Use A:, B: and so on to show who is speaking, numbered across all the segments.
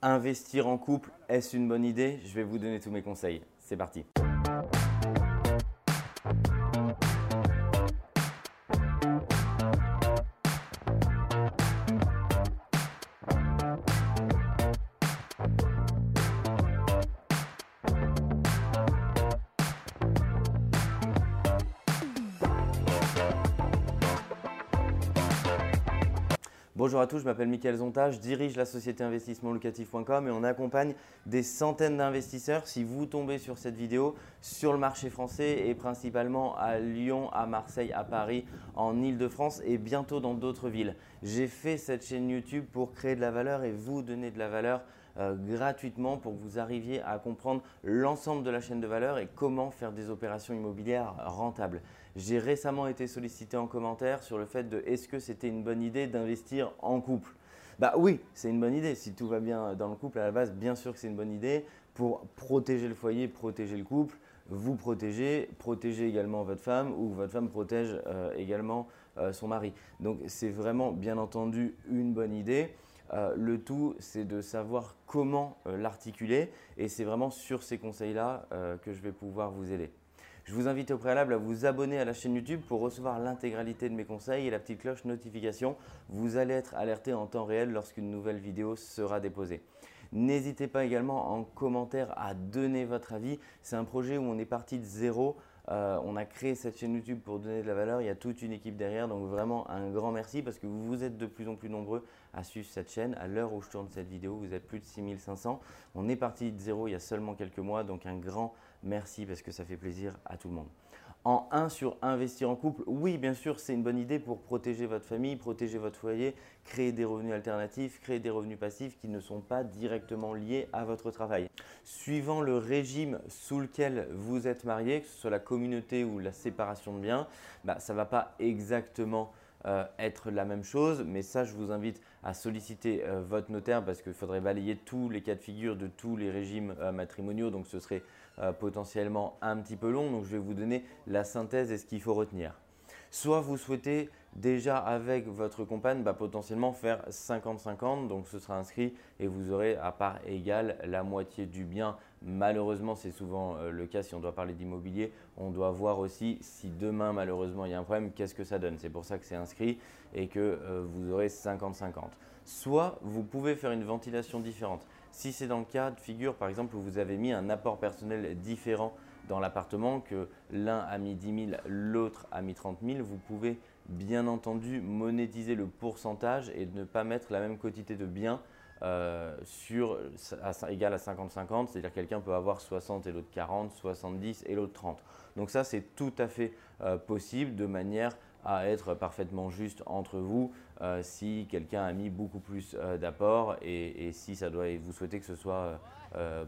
A: Investir en couple, est-ce une bonne idée? Je vais vous donner tous mes conseils. C'est parti. Bonjour à tous, je m'appelle Mickaël Zonta, je dirige la société investissementlocatif.com et on accompagne des centaines d'investisseurs si vous tombez sur cette vidéo sur le marché français et principalement à Lyon, à Marseille, à Paris, en Ile-de-France et bientôt dans d'autres villes. J'ai fait cette chaîne YouTube pour créer de la valeur et vous donner de la valeur euh, gratuitement pour que vous arriviez à comprendre l'ensemble de la chaîne de valeur et comment faire des opérations immobilières rentables. J'ai récemment été sollicité en commentaire sur le fait de est-ce que c'était une bonne idée d'investir en couple? Bah oui, c'est une bonne idée. Si tout va bien dans le couple, à la base, bien sûr que c'est une bonne idée pour protéger le foyer, protéger le couple, vous protéger, protéger également votre femme ou votre femme protège euh, également euh, son mari. Donc c'est vraiment bien entendu une bonne idée. Euh, le tout, c'est de savoir comment l'articuler et c'est vraiment sur ces conseils-là que je vais pouvoir vous aider. Je vous invite au préalable à vous abonner à la chaîne YouTube pour recevoir l'intégralité de mes conseils et la petite cloche notification. Vous allez être alerté en temps réel lorsqu'une nouvelle vidéo sera déposée. N'hésitez pas également en commentaire à donner votre avis. C'est un projet où on est parti de zéro. Euh, on a créé cette chaîne YouTube pour donner de la valeur. Il y a toute une équipe derrière. Donc vraiment un grand merci parce que vous êtes de plus en plus nombreux à suivre cette chaîne. À l'heure où je tourne cette vidéo, vous êtes plus de 6500. On est parti de zéro il y a seulement quelques mois. Donc un grand merci parce que ça fait plaisir à tout le monde. En 1 sur investir en couple, oui, bien sûr, c'est une bonne idée pour protéger votre famille, protéger votre foyer, créer des revenus alternatifs, créer des revenus passifs qui ne sont pas directement liés à votre travail. Suivant le régime sous lequel vous êtes marié, que ce soit la communauté ou la séparation de biens, bah, ça ne va pas exactement euh, être la même chose, mais ça, je vous invite à solliciter euh, votre notaire parce qu'il faudrait balayer tous les cas de figure de tous les régimes euh, matrimoniaux, donc ce serait potentiellement un petit peu long. Donc, je vais vous donner la synthèse et ce qu'il faut retenir. Soit vous souhaitez déjà avec votre compagne bah, potentiellement faire 50-50, donc ce sera inscrit et vous aurez à part égale la moitié du bien. Malheureusement, c'est souvent euh, le cas si on doit parler d'immobilier, on doit voir aussi si demain malheureusement il y a un problème, qu'est-ce que ça donne. C'est pour ça que c'est inscrit et que euh, vous aurez 50-50. Soit vous pouvez faire une ventilation différente. Si c'est dans le cas de figure par exemple où vous avez mis un apport personnel différent dans l'appartement, que l'un a mis 10 000, l'autre a mis 30 000, vous pouvez bien entendu monétiser le pourcentage et ne pas mettre la même quantité de biens euh, sur, à, égal à 50-50, c'est-à-dire quelqu'un peut avoir 60 et l'autre 40, 70 et l'autre 30. Donc ça, c'est tout à fait euh, possible de manière à être parfaitement juste entre vous euh, si quelqu'un a mis beaucoup plus d'apport et, si ça doit, vous souhaitez que ce soit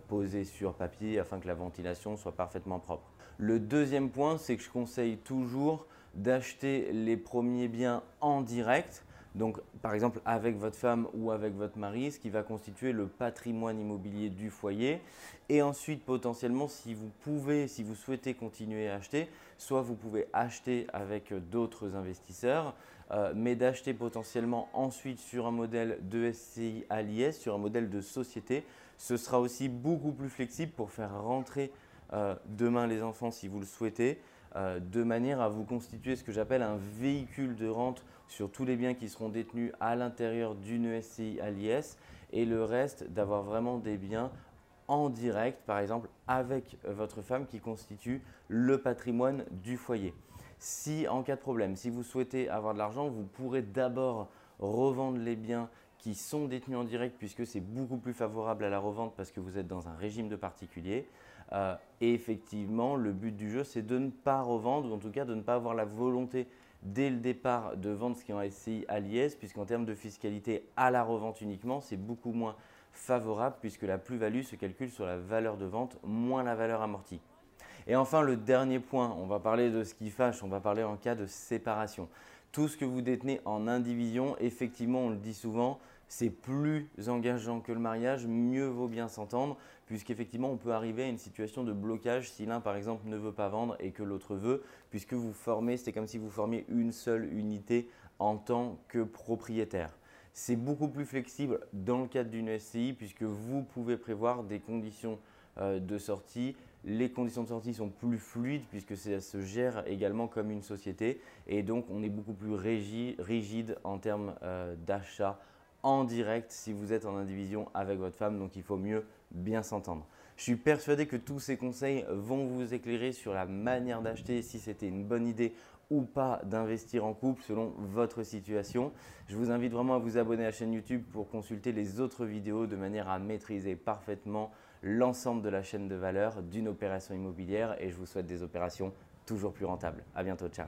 A: posé sur papier afin que la ventilation soit parfaitement propre. Le deuxième point, c'est que je conseille toujours d'acheter les premiers biens en direct donc, par exemple, avec votre femme ou avec votre mari, ce qui va constituer le patrimoine immobilier du foyer. Et ensuite, potentiellement, si vous pouvez, si vous souhaitez continuer à acheter, soit vous pouvez acheter avec d'autres investisseurs, euh, mais d'acheter potentiellement ensuite sur un modèle de SCI à l'IS, sur un modèle de société. Ce sera aussi beaucoup plus flexible pour faire rentrer euh, demain les enfants si vous le souhaitez. Euh, de manière à vous constituer ce que j'appelle un véhicule de rente sur tous les biens qui seront détenus à l'intérieur d'une SCI à l'IS et le reste d'avoir vraiment des biens en direct, par exemple avec votre femme qui constitue le patrimoine du foyer. Si en cas de problème, si vous souhaitez avoir de l'argent, vous pourrez d'abord revendre les biens qui sont détenus en direct puisque c'est beaucoup plus favorable à la revente parce que vous êtes dans un régime de particulier. Euh, et effectivement, le but du jeu, c'est de ne pas revendre ou en tout cas de ne pas avoir la volonté dès le départ de vendre ce qui est en SCI à l'IS puisqu'en termes de fiscalité à la revente uniquement, c'est beaucoup moins favorable puisque la plus-value se calcule sur la valeur de vente moins la valeur amortie. Et enfin, le dernier point, on va parler de ce qui fâche, on va parler en cas de séparation. Tout ce que vous détenez en indivision, effectivement, on le dit souvent, c'est plus engageant que le mariage, mieux vaut bien s'entendre, puisqu'effectivement, on peut arriver à une situation de blocage si l'un, par exemple, ne veut pas vendre et que l'autre veut, puisque vous formez, c'est comme si vous formiez une seule unité en tant que propriétaire. C'est beaucoup plus flexible dans le cadre d'une SCI puisque vous pouvez prévoir des conditions euh, de sortie. Les conditions de sortie sont plus fluides puisque ça se gère également comme une société et donc on est beaucoup plus rigide en termes euh, d'achat en direct si vous êtes en indivision avec votre femme. Donc il faut mieux bien s'entendre. Je suis persuadé que tous ces conseils vont vous éclairer sur la manière d'acheter, si c'était une bonne idée ou pas d'investir en couple selon votre situation. Je vous invite vraiment à vous abonner à la chaîne YouTube pour consulter les autres vidéos de manière à maîtriser parfaitement l'ensemble de la chaîne de valeur d'une opération immobilière et je vous souhaite des opérations toujours plus rentables. À bientôt, ciao.